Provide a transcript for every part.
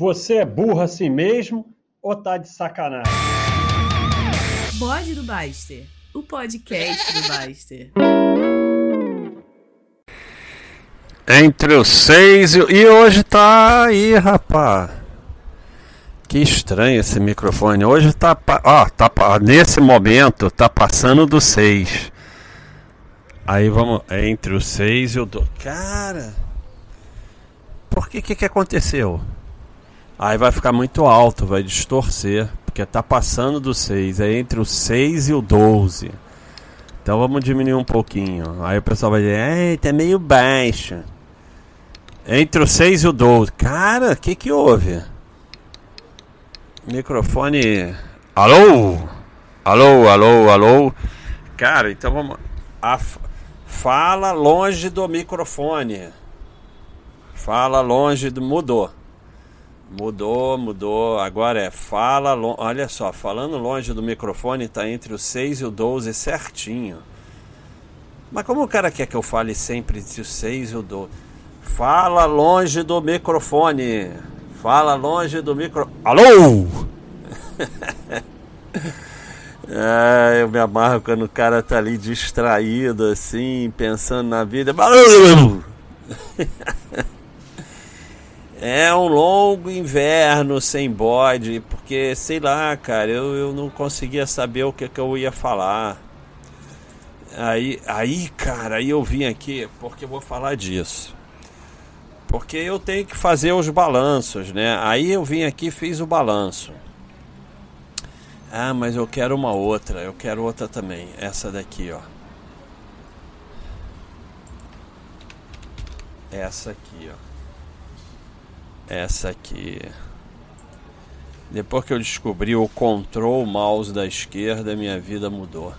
Você é burro assim mesmo ou tá de sacanagem? Bode do Baster, o podcast do Baster. Entre os seis e, e hoje tá aí, rapaz. Que estranho esse microfone. Hoje tá, ó, tá nesse momento tá passando do seis. Aí vamos entre o seis e o do. Cara, por que que que aconteceu? Aí vai ficar muito alto, vai distorcer, porque tá passando do 6, é entre o 6 e o 12. Então vamos diminuir um pouquinho. Aí o pessoal vai dizer, tá meio baixo. Entre o 6 e o 12. Cara, o que que houve? Microfone. Alô? Alô, alô, alô? Cara, então vamos. A... Fala longe do microfone. Fala longe do. Mudou. Mudou, mudou. Agora é fala, olha só, falando longe do microfone está entre o 6 e o 12 certinho. Mas como o cara quer que eu fale sempre entre o 6 e o 12? Fala longe do microfone. Fala longe do micro. Alô? é, eu me amarro quando o cara tá ali distraído assim, pensando na vida. É um longo inverno sem bode, porque sei lá, cara, eu, eu não conseguia saber o que, que eu ia falar. Aí, aí, cara, aí eu vim aqui porque eu vou falar disso. Porque eu tenho que fazer os balanços, né? Aí eu vim aqui e fiz o balanço. Ah, mas eu quero uma outra, eu quero outra também. Essa daqui, ó. Essa aqui, ó. Essa aqui. Depois que eu descobri o control mouse da esquerda, minha vida mudou.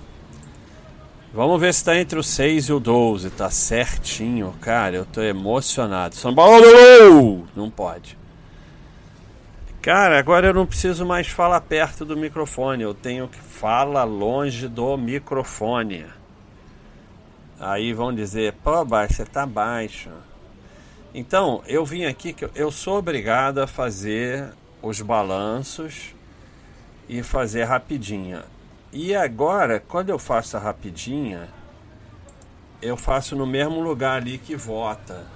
Vamos ver se está entre o 6 e o 12. Tá certinho, cara. Eu tô emocionado. São Paulo! Não pode. Cara, agora eu não preciso mais falar perto do microfone. Eu tenho que falar longe do microfone. Aí vão dizer, pô, baixo, você tá baixo. Então, eu vim aqui que eu sou obrigado a fazer os balanços e fazer rapidinha. E agora, quando eu faço a rapidinha, eu faço no mesmo lugar ali que vota.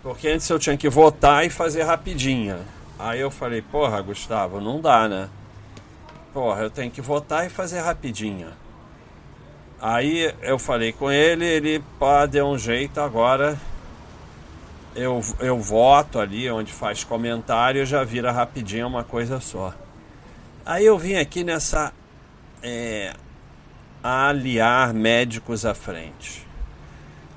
Porque antes eu tinha que votar e fazer rapidinha. Aí eu falei, porra, Gustavo, não dá, né? Porra, eu tenho que votar e fazer rapidinha. Aí eu falei com ele, ele pá, deu um jeito agora eu, eu voto ali onde faz comentário, já vira rapidinho uma coisa só. Aí eu vim aqui nessa é, aliar médicos à frente.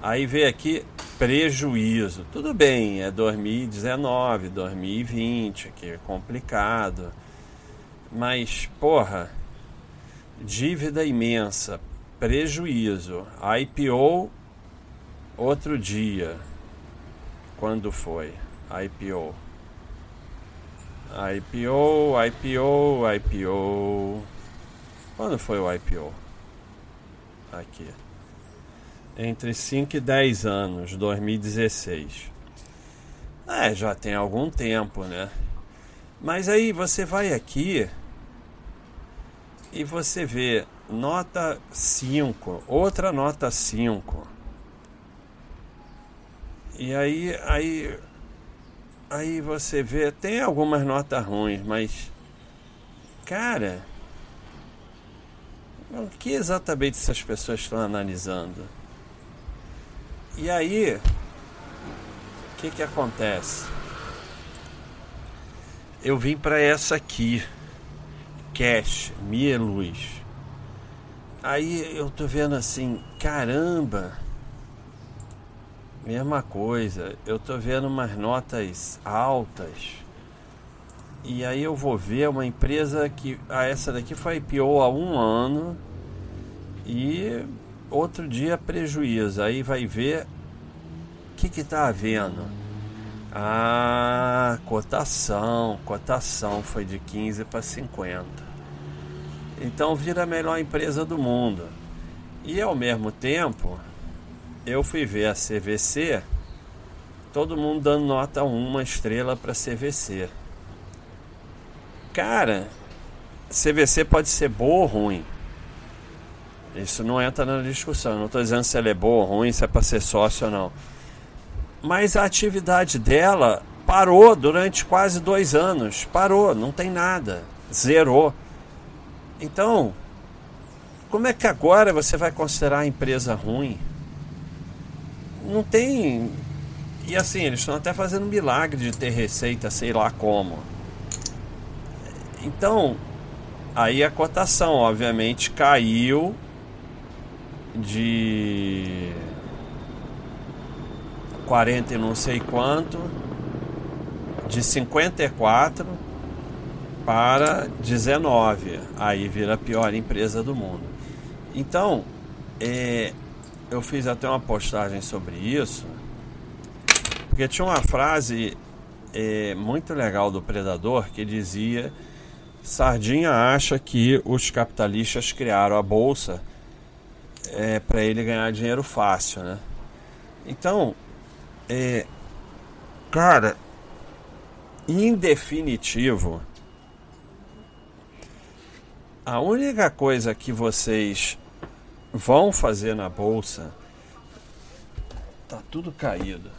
Aí veio aqui prejuízo. Tudo bem, é 2019, 2020, aqui é complicado. Mas, porra, dívida imensa, prejuízo. IPO outro dia. Quando foi? IPO. IPO, IPO, IPO. Quando foi o IPO? Aqui. Entre 5 e 10 anos, 2016. É, já tem algum tempo, né? Mas aí você vai aqui e você vê nota 5, outra nota 5. E aí, aí, aí você vê, tem algumas notas ruins, mas, cara, o que exatamente essas pessoas estão analisando? E aí, o que que acontece? Eu vim para essa aqui, Cash, Mia Luz. Aí eu tô vendo assim, caramba, Mesma coisa, eu tô vendo umas notas altas. E aí eu vou ver uma empresa que. Ah, essa daqui foi IPO há um ano. E outro dia prejuízo. Aí vai ver o que que tá havendo. Ah, cotação, cotação foi de 15 para 50. Então vira a melhor empresa do mundo. E ao mesmo tempo, eu fui ver a CVC todo mundo dando nota 1, uma estrela para CVC. Cara, CVC pode ser boa ou ruim. Isso não entra na discussão. Não estou dizendo se ela é boa ou ruim, se é para ser sócio ou não. Mas a atividade dela parou durante quase dois anos. Parou, não tem nada. Zerou. Então, como é que agora você vai considerar a empresa ruim? Não tem. E assim, eles estão até fazendo milagre de ter receita, sei lá como. Então, aí a cotação, obviamente, caiu de 40 e não sei quanto, de 54 para 19. Aí vira a pior empresa do mundo. Então, é, eu fiz até uma postagem sobre isso, porque tinha uma frase é, muito legal do Predador que dizia: Sardinha acha que os capitalistas criaram a bolsa é, para ele ganhar dinheiro fácil, né? Então, é, cara, em definitivo, a única coisa que vocês vão fazer na bolsa tá tudo caído.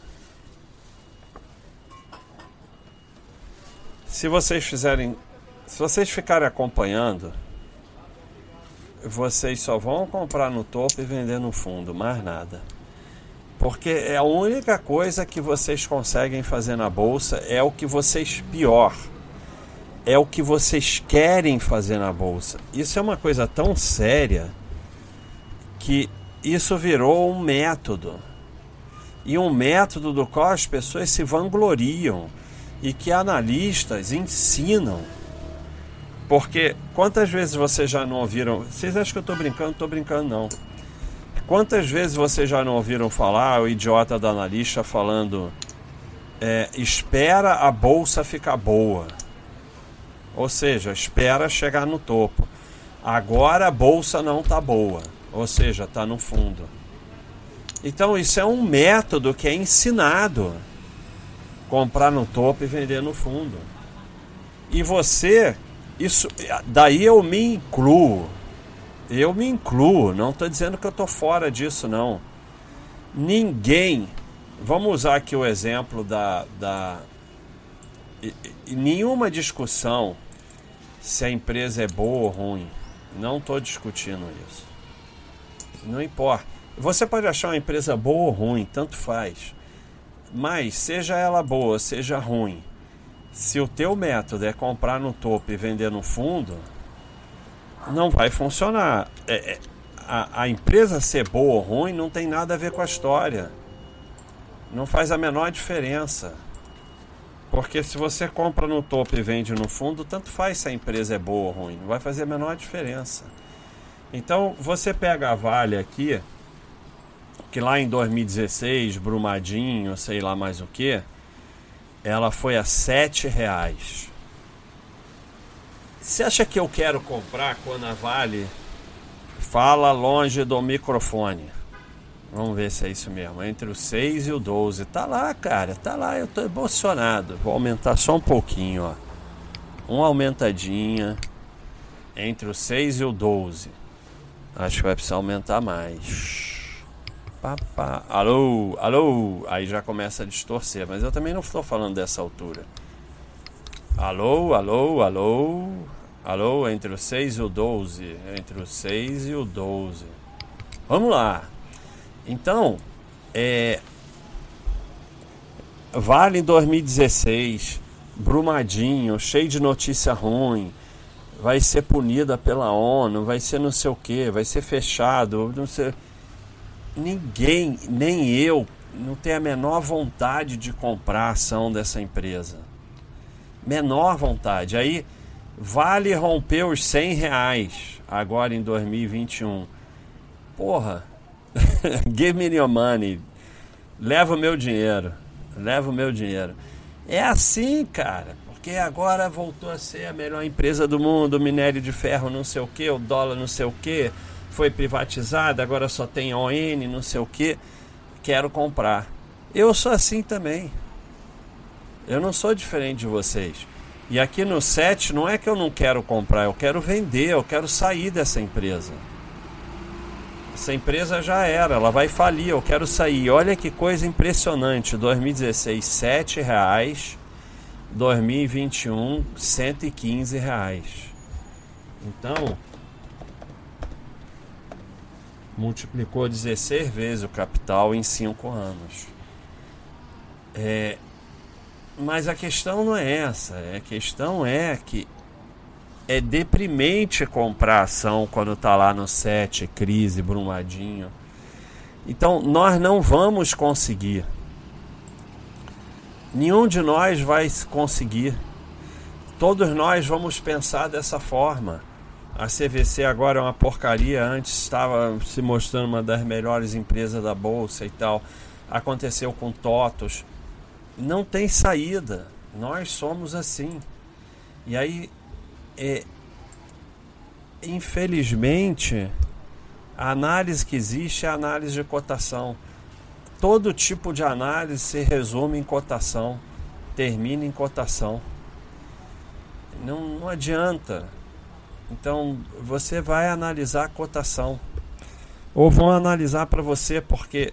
Se vocês fizerem, se vocês ficarem acompanhando, vocês só vão comprar no topo e vender no fundo, mais nada. Porque é a única coisa que vocês conseguem fazer na bolsa é o que vocês pior. É o que vocês querem fazer na bolsa. Isso é uma coisa tão séria que isso virou um método. E um método do qual as pessoas se vangloriam e que analistas ensinam porque quantas vezes vocês já não ouviram? Vocês acham que eu estou brincando? Estou brincando não. Quantas vezes vocês já não ouviram falar o idiota da analista falando é, espera a bolsa ficar boa? Ou seja, espera chegar no topo. Agora a bolsa não está boa, ou seja, está no fundo. Então isso é um método que é ensinado. Comprar no topo e vender no fundo. E você isso, daí eu me incluo. Eu me incluo. Não estou dizendo que eu estou fora disso, não. Ninguém. Vamos usar aqui o exemplo da. da nenhuma discussão se a empresa é boa ou ruim. Não estou discutindo isso. Não importa. Você pode achar uma empresa boa ou ruim, tanto faz. Mas seja ela boa, seja ruim, se o teu método é comprar no topo e vender no fundo, não vai funcionar. É, é, a, a empresa ser boa ou ruim não tem nada a ver com a história. Não faz a menor diferença. Porque se você compra no topo e vende no fundo, tanto faz se a empresa é boa ou ruim. Não vai fazer a menor diferença. Então você pega a Vale aqui, que lá em 2016, Brumadinho, sei lá mais o que, ela foi a sete reais. Você acha que eu quero comprar quando a Vale fala longe do microfone? Vamos ver se é isso mesmo. Entre o 6 e o 12. Tá lá, cara. Tá lá. Eu tô emocionado. Vou aumentar só um pouquinho, ó. Uma aumentadinha. Entre o 6 e o 12. Acho que vai precisar aumentar mais pá, Alô, alô. Aí já começa a distorcer. Mas eu também não estou falando dessa altura. Alô, alô, alô. Alô, entre o 6 e o 12. Entre o 6 e o 12. Vamos lá. Então, é. Vale em 2016. Brumadinho, cheio de notícia ruim. Vai ser punida pela ONU, vai ser não sei o que, vai ser fechado, não sei ninguém, nem eu, não tem a menor vontade de comprar a ação dessa empresa. Menor vontade. Aí vale romper os 100 reais agora em 2021. Porra, give me your money. Leva o meu dinheiro. Leva o meu dinheiro. É assim, cara. Porque agora voltou a ser a melhor empresa do mundo, minério de ferro não sei o que, o dólar não sei o que foi privatizada, agora só tem ON, não sei o que, quero comprar. Eu sou assim também. Eu não sou diferente de vocês. E aqui no 7 não é que eu não quero comprar, eu quero vender, eu quero sair dessa empresa. Essa empresa já era, ela vai falir, eu quero sair. Olha que coisa impressionante, 2016, 7 reais, 2021, 115 reais. Então, multiplicou 16 vezes o capital em 5 anos. É, mas a questão não é essa. A questão é que é deprimente comprar ação quando está lá no 7, crise, brumadinho. Então nós não vamos conseguir. Nenhum de nós vai conseguir. Todos nós vamos pensar dessa forma. A CVC agora é uma porcaria. Antes estava se mostrando uma das melhores empresas da bolsa e tal. Aconteceu com TOTOS não tem saída. Nós somos assim. E aí, é, infelizmente, a análise que existe é a análise de cotação. Todo tipo de análise se resume em cotação, termina em cotação. Não, não adianta. Então, você vai analisar a cotação. Ou vão analisar para você, porque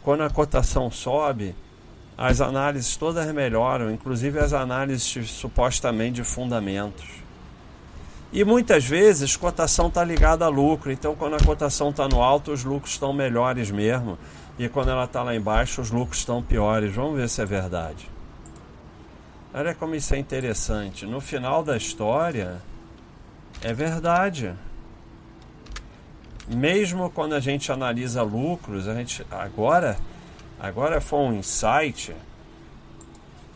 quando a cotação sobe, as análises todas melhoram, inclusive as análises supostamente de fundamentos. E muitas vezes cotação está ligada a lucro, então quando a cotação está no alto, os lucros estão melhores mesmo, e quando ela está lá embaixo, os lucros estão piores. Vamos ver se é verdade. Olha como isso é interessante. No final da história, é verdade. Mesmo quando a gente analisa lucros, a gente agora Agora foi um insight.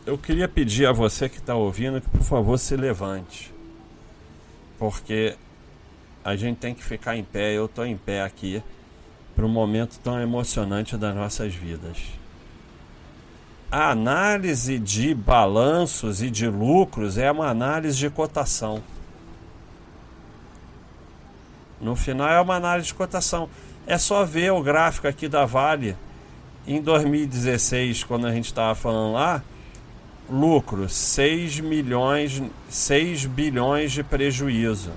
Eu queria pedir a você que está ouvindo que por favor se levante. Porque a gente tem que ficar em pé, eu estou em pé aqui, para um momento tão emocionante das nossas vidas. A análise de balanços e de lucros é uma análise de cotação. No final é uma análise de cotação. É só ver o gráfico aqui da Vale em 2016, quando a gente estava falando lá, lucro 6 milhões, 6 bilhões de prejuízo.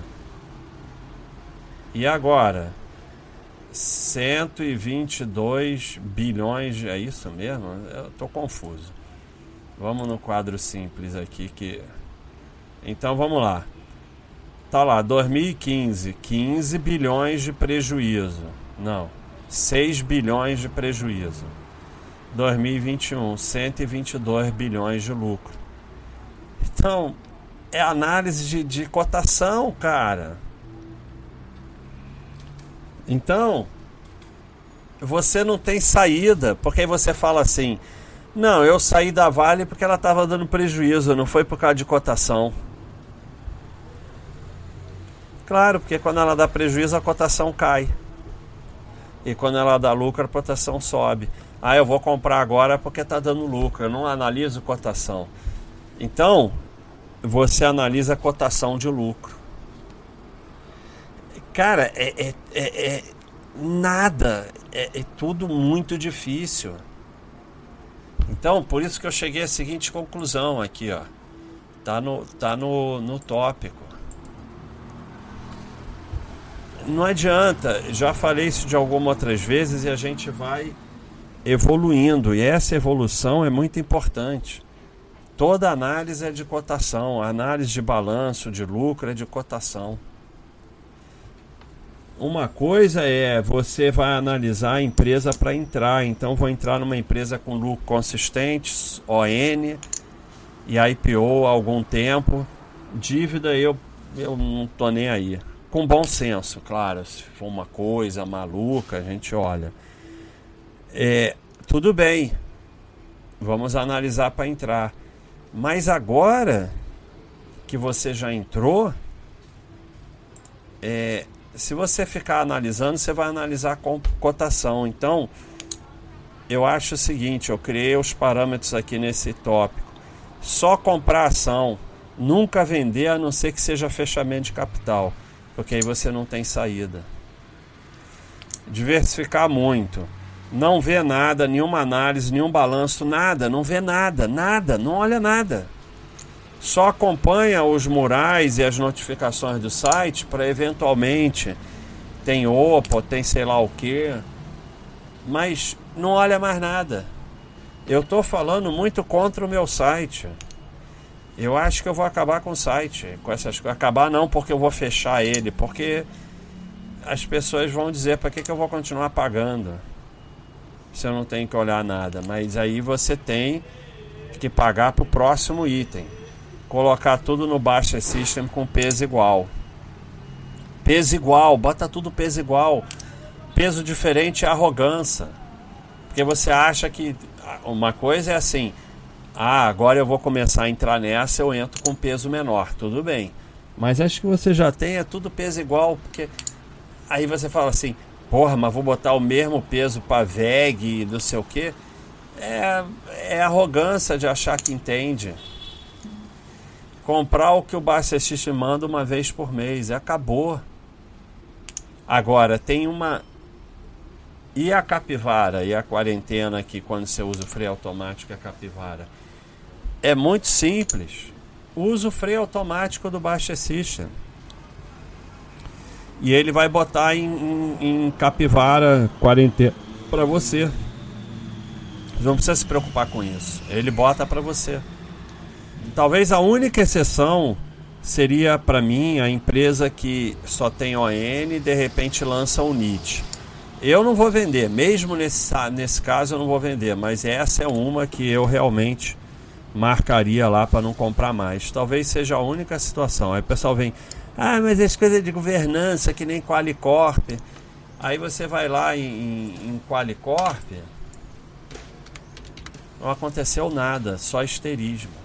E agora 122 bilhões, é isso mesmo? Eu tô confuso. Vamos no quadro simples aqui que Então vamos lá. Tá lá, 2015, 15 bilhões de prejuízo. Não, 6 bilhões de prejuízo. 2021, 122 bilhões de lucro. Então, é análise de, de cotação, cara. Então, você não tem saída, porque aí você fala assim: não, eu saí da Vale porque ela estava dando prejuízo, não foi por causa de cotação. Claro, porque quando ela dá prejuízo, a cotação cai. E quando ela dá lucro, a cotação sobe. Ah, eu vou comprar agora porque está dando lucro. Eu não analiso cotação. Então, você analisa a cotação de lucro. Cara, é, é, é, é nada. É, é tudo muito difícil. Então, por isso que eu cheguei à seguinte conclusão aqui, ó. Tá no, tá no, no tópico. Não adianta, já falei isso de algumas outras vezes e a gente vai evoluindo, e essa evolução é muito importante. Toda análise é de cotação, a análise de balanço, de lucro é de cotação. Uma coisa é você vai analisar a empresa para entrar, então vou entrar numa empresa com lucro consistente, ON, e IPO há algum tempo. Dívida eu, eu não tô nem aí. Com bom senso, claro. Se for uma coisa maluca, a gente olha. É, tudo bem, vamos analisar para entrar. Mas agora que você já entrou, é, se você ficar analisando, você vai analisar com cotação. Então, eu acho o seguinte: eu criei os parâmetros aqui nesse tópico. Só comprar ação, nunca vender a não ser que seja fechamento de capital, porque aí você não tem saída. Diversificar muito não vê nada, nenhuma análise, nenhum balanço, nada, não vê nada, nada, não olha nada. Só acompanha os murais e as notificações do site para eventualmente tem opa, tem sei lá o que, mas não olha mais nada. Eu estou falando muito contra o meu site. Eu acho que eu vou acabar com o site, com essas. Acabar não porque eu vou fechar ele, porque as pessoas vão dizer para que, que eu vou continuar pagando se eu não tenho que olhar nada. Mas aí você tem que pagar para o próximo item. Colocar tudo no Baixa System com peso igual. Peso igual, bota tudo peso igual. Peso diferente é arrogância. Porque você acha que uma coisa é assim, ah, agora eu vou começar a entrar nessa, eu entro com peso menor, tudo bem. Mas acho que você já tem, é tudo peso igual, porque aí você fala assim, porra, mas vou botar o mesmo peso para VEG e não sei o que. É, é arrogância de achar que entende. Comprar o que o Barcestich manda uma vez por mês, acabou. Agora, tem uma e a capivara e a quarentena aqui, quando você usa o freio automático a capivara? É muito simples. Usa o freio automático do Baixa System. E ele vai botar em, em, em capivara quarentena para você. Você não precisa se preocupar com isso. Ele bota para você. Talvez a única exceção seria para mim a empresa que só tem ON e de repente lança o NIT. Eu não vou vender, mesmo nesse, nesse caso eu não vou vender, mas essa é uma que eu realmente marcaria lá para não comprar mais. Talvez seja a única situação. Aí o pessoal vem, ah, mas as coisas de governança que nem Qualicorp. Aí você vai lá em, em, em Qualicorp, não aconteceu nada, só histerismo.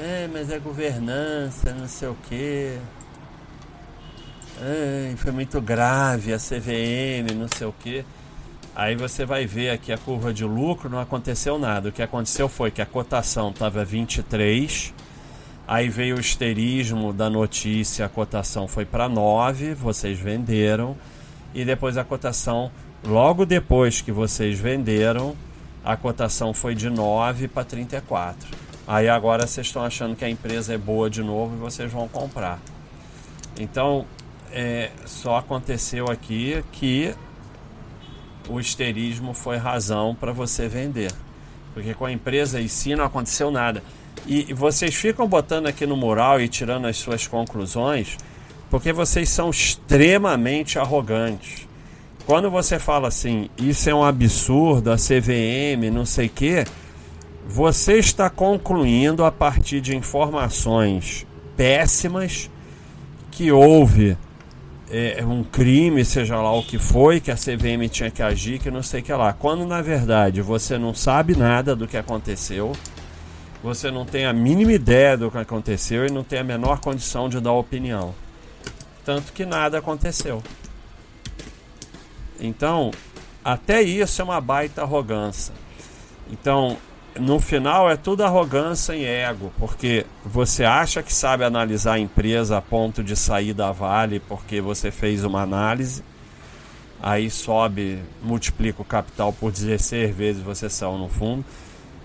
É, mas é governança, não sei o quê. Ai, foi muito grave a CVM, não sei o que. Aí você vai ver aqui a curva de lucro, não aconteceu nada. O que aconteceu foi que a cotação estava 23, aí veio o esterismo da notícia, a cotação foi para 9, vocês venderam, e depois a cotação, logo depois que vocês venderam, a cotação foi de 9 para 34. Aí agora vocês estão achando que a empresa é boa de novo e vocês vão comprar. Então, é, só aconteceu aqui que o esterismo foi razão para você vender. Porque com a empresa em si não aconteceu nada. E vocês ficam botando aqui no mural e tirando as suas conclusões porque vocês são extremamente arrogantes. Quando você fala assim, isso é um absurdo, a CVM, não sei o quê, você está concluindo a partir de informações péssimas que houve é, um crime, seja lá o que foi, que a CVM tinha que agir, que não sei o que lá. Quando na verdade você não sabe nada do que aconteceu, você não tem a mínima ideia do que aconteceu e não tem a menor condição de dar opinião. Tanto que nada aconteceu. Então, até isso é uma baita arrogância. Então, no final é tudo arrogância e ego, porque você acha que sabe analisar a empresa a ponto de sair da Vale porque você fez uma análise, aí sobe, multiplica o capital por 16 vezes você saiu no fundo.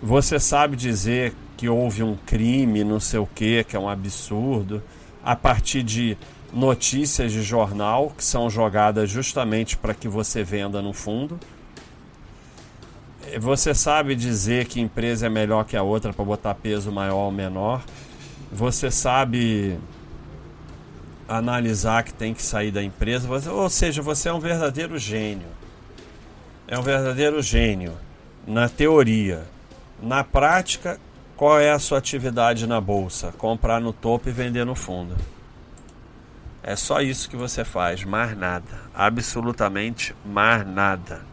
Você sabe dizer que houve um crime, não sei o que, que é um absurdo, a partir de notícias de jornal que são jogadas justamente para que você venda no fundo você sabe dizer que empresa é melhor que a outra para botar peso maior ou menor. Você sabe analisar que tem que sair da empresa. Ou seja, você é um verdadeiro gênio. É um verdadeiro gênio na teoria. Na prática, qual é a sua atividade na bolsa? Comprar no topo e vender no fundo. É só isso que você faz, mais nada. Absolutamente mais nada.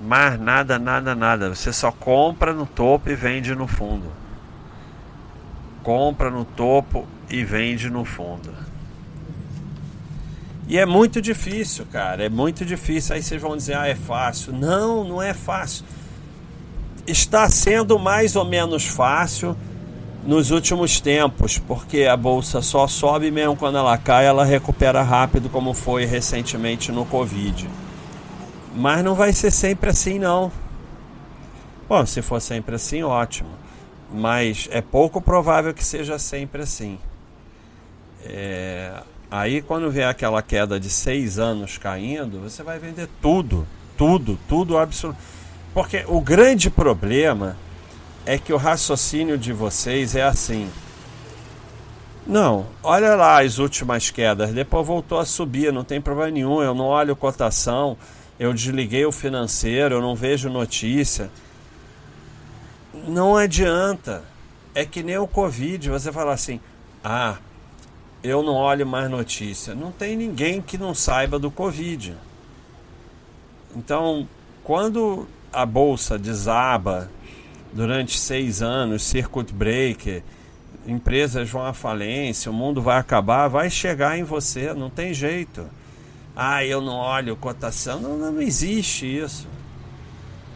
Mais nada, nada, nada. Você só compra no topo e vende no fundo. Compra no topo e vende no fundo. E é muito difícil, cara. É muito difícil. Aí vocês vão dizer, ah, é fácil. Não, não é fácil. Está sendo mais ou menos fácil nos últimos tempos, porque a bolsa só sobe mesmo quando ela cai, ela recupera rápido, como foi recentemente no Covid. Mas não vai ser sempre assim, não. Bom, se for sempre assim, ótimo. Mas é pouco provável que seja sempre assim. É... Aí, quando vier aquela queda de seis anos caindo, você vai vender tudo, tudo, tudo absoluto. Porque o grande problema é que o raciocínio de vocês é assim. Não, olha lá as últimas quedas, depois voltou a subir, não tem problema nenhum, eu não olho cotação, eu desliguei o financeiro, eu não vejo notícia. Não adianta. É que nem o Covid, você fala assim: "Ah, eu não olho mais notícia". Não tem ninguém que não saiba do Covid. Então, quando a bolsa desaba durante seis anos, circuit breaker, empresas vão à falência, o mundo vai acabar, vai chegar em você, não tem jeito. Ah, eu não olho cotação. Não, não existe isso.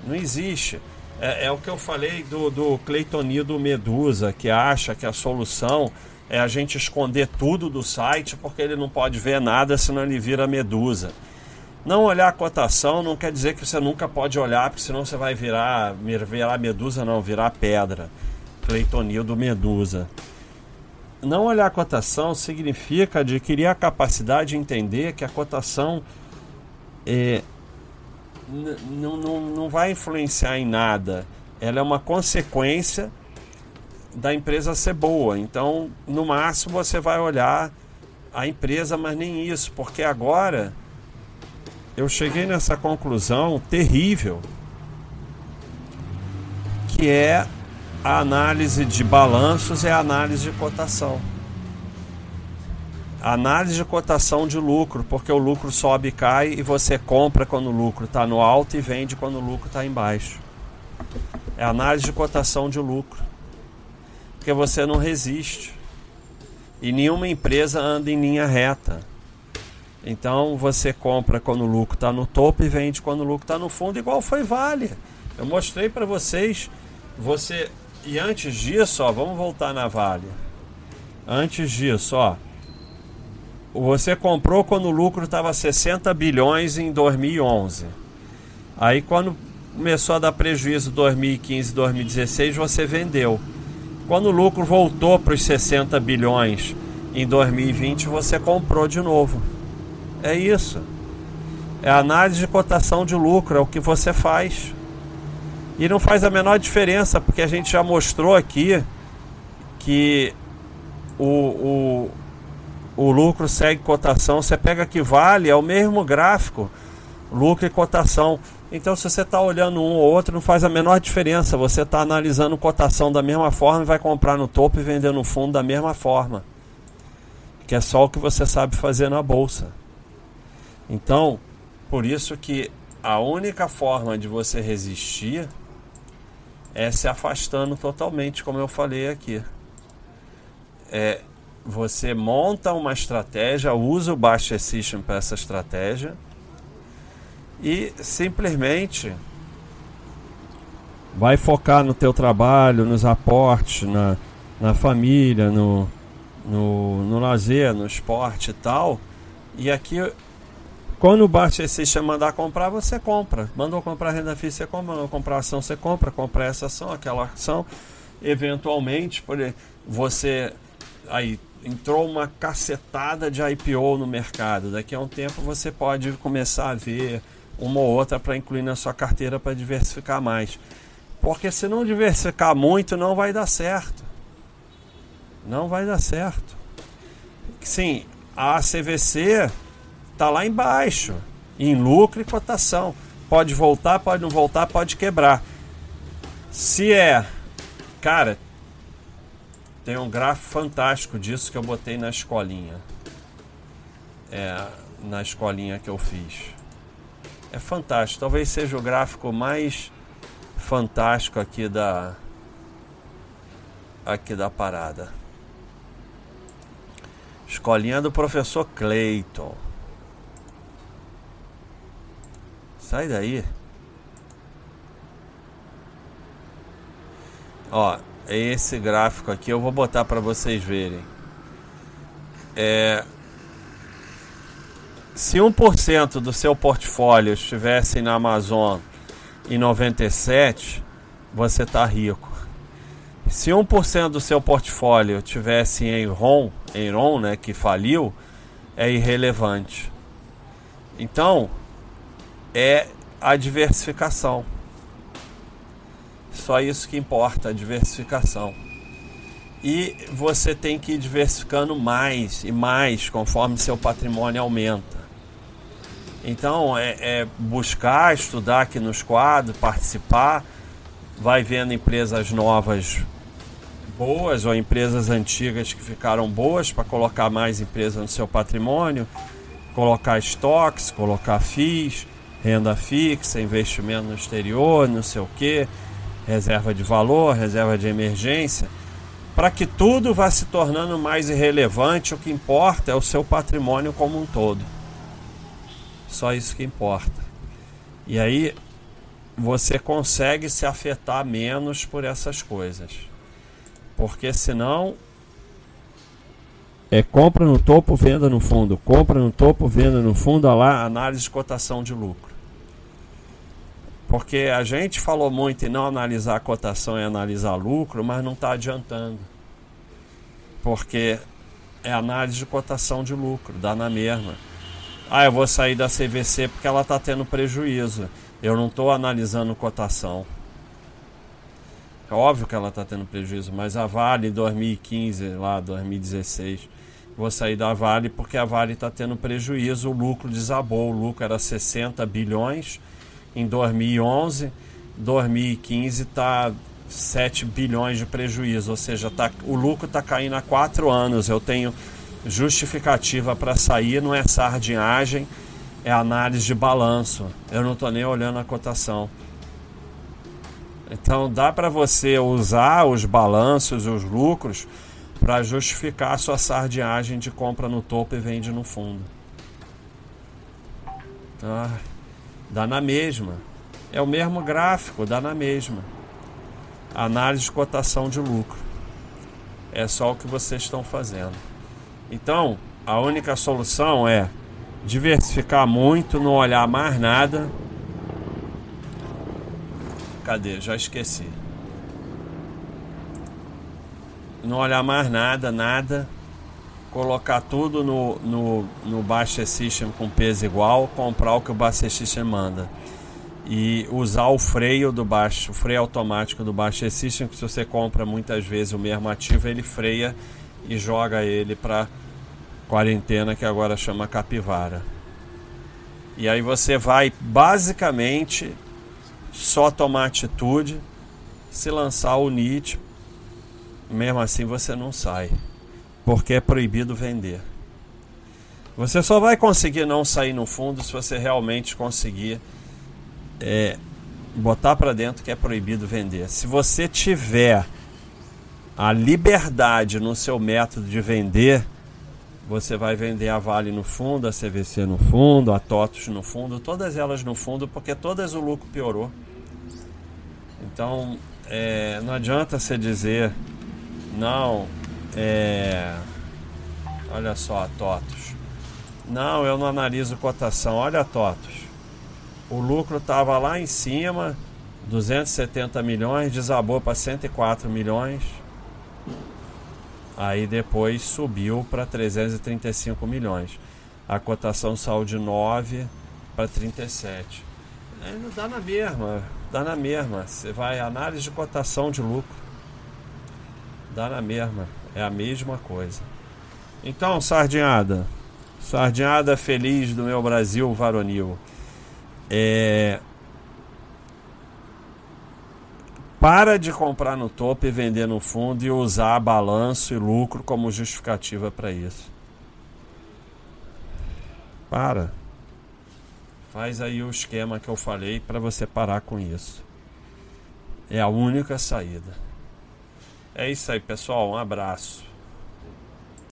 Não existe. É, é, o que eu falei do, do Cleitonildo Medusa, que acha que a solução é a gente esconder tudo do site porque ele não pode ver nada senão ele vira medusa. Não olhar a cotação não quer dizer que você nunca pode olhar, porque senão você vai virar, virar medusa, não, virar pedra. Cleitonildo Medusa. Não olhar a cotação significa adquirir a capacidade de entender que a cotação é, não, não, não vai influenciar em nada. Ela é uma consequência da empresa ser boa. Então, no máximo, você vai olhar a empresa, mas nem isso, porque agora eu cheguei nessa conclusão terrível, que é a análise de balanços e a análise de cotação. Análise de cotação de lucro, porque o lucro sobe e cai e você compra quando o lucro está no alto e vende quando o lucro está embaixo. É análise de cotação de lucro, porque você não resiste. E nenhuma empresa anda em linha reta. Então você compra quando o lucro está no topo e vende quando o lucro está no fundo, igual foi Vale. Eu mostrei para vocês. Você e antes disso, ó, vamos voltar na Vale. Antes disso, ó, você comprou quando o lucro estava 60 bilhões em 2011. Aí quando começou a dar prejuízo 2015, 2016, você vendeu. Quando o lucro voltou para os 60 bilhões em 2020, você comprou de novo. É isso. É análise de cotação de lucro, é o que você faz. E não faz a menor diferença, porque a gente já mostrou aqui que o, o, o lucro segue cotação. Você pega que vale, é o mesmo gráfico, lucro e cotação. Então, se você está olhando um ou outro, não faz a menor diferença. Você está analisando cotação da mesma forma e vai comprar no topo e vender no fundo da mesma forma. Que é só o que você sabe fazer na bolsa. Então, por isso que a única forma de você resistir é se afastando totalmente, como eu falei aqui. É, você monta uma estratégia, usa o Baixa System para essa estratégia e simplesmente vai focar no teu trabalho, nos aportes, na, na família, no, no, no lazer, no esporte e tal. E aqui quando o Bart System mandar comprar, você compra. Mandou comprar renda fixa, você compra. Mandou comprar ação, você compra. Comprar essa ação, aquela ação. Eventualmente, por você aí entrou uma cacetada de IPO no mercado. Daqui a um tempo você pode começar a ver uma ou outra para incluir na sua carteira para diversificar mais. Porque se não diversificar muito, não vai dar certo. Não vai dar certo. Sim, a CVC Está lá embaixo, em lucro e cotação. Pode voltar, pode não voltar, pode quebrar. Se é, cara, tem um gráfico fantástico disso que eu botei na escolinha. É, na escolinha que eu fiz. É fantástico. Talvez seja o gráfico mais fantástico aqui da aqui da parada. Escolinha do professor Clayton. Sai daí. Ó, esse gráfico aqui. Eu vou botar para vocês verem. É, se 1% do seu portfólio estivesse na Amazon em 97, você está rico. Se 1% do seu portfólio tivesse em Enron, Enron, né, que faliu, é irrelevante. Então, é a diversificação. Só isso que importa, a diversificação. E você tem que ir diversificando mais e mais conforme seu patrimônio aumenta. Então é, é buscar, estudar aqui nos quadros, participar, vai vendo empresas novas boas ou empresas antigas que ficaram boas para colocar mais empresas no seu patrimônio, colocar estoques, colocar FIIs, renda fixa, investimento no exterior, não sei o que, reserva de valor, reserva de emergência, para que tudo vá se tornando mais irrelevante, o que importa é o seu patrimônio como um todo. Só isso que importa. E aí você consegue se afetar menos por essas coisas. Porque senão é compra no topo, venda no fundo, compra no topo, venda no fundo, olha lá, análise de cotação de lucro. Porque a gente falou muito em não analisar a cotação e analisar lucro, mas não está adiantando. Porque é análise de cotação de lucro, dá na mesma. Ah, eu vou sair da CVC porque ela está tendo prejuízo. Eu não estou analisando cotação. É óbvio que ela está tendo prejuízo, mas a Vale 2015, lá 2016, vou sair da Vale porque a Vale está tendo prejuízo, o lucro desabou, o lucro era 60 bilhões em 2011, 2015 está 7 bilhões de prejuízo, ou seja, tá, o lucro está caindo há 4 anos. Eu tenho justificativa para sair, não é sardinhagem, é análise de balanço. Eu não estou nem olhando a cotação. Então dá para você usar os balanços, os lucros, para justificar a sua sardinhagem de compra no topo e vende no fundo. Ah, dá na mesma. É o mesmo gráfico, dá na mesma. Análise de cotação de lucro. É só o que vocês estão fazendo. Então, a única solução é diversificar muito, não olhar mais nada Cadê? Já esqueci. Não olhar mais nada, nada. Colocar tudo no, no, no System com peso igual. Comprar o que o Baixa System manda. E usar o freio do baixo, o freio automático do Baixa System, que se você compra muitas vezes o mesmo ativo, ele freia e joga ele para quarentena que agora chama capivara. E aí você vai basicamente só tomar atitude, se lançar o NIT, mesmo assim você não sai, porque é proibido vender. Você só vai conseguir não sair no fundo se você realmente conseguir é, botar para dentro que é proibido vender. Se você tiver a liberdade no seu método de vender, você vai vender a Vale no fundo, a CVC no fundo, a TOTUS no fundo, todas elas no fundo, porque todas o lucro piorou. Então, é, não adianta você dizer, não, é, olha só, TOTUS. Não, eu não analiso cotação. Olha a TOTUS. O lucro estava lá em cima, 270 milhões, desabou para 104 milhões. Aí depois subiu para 335 milhões. A cotação saiu de 9 para 37. Aí não dá na mesma dá na mesma. Você vai análise de cotação de lucro, dá na mesma, é a mesma coisa. Então, sardinhada, sardinhada feliz do meu Brasil varonil. É... Para de comprar no topo e vender no fundo e usar balanço e lucro como justificativa para isso. Para. Faz aí o esquema que eu falei para você parar com isso. É a única saída. É isso aí, pessoal. Um abraço.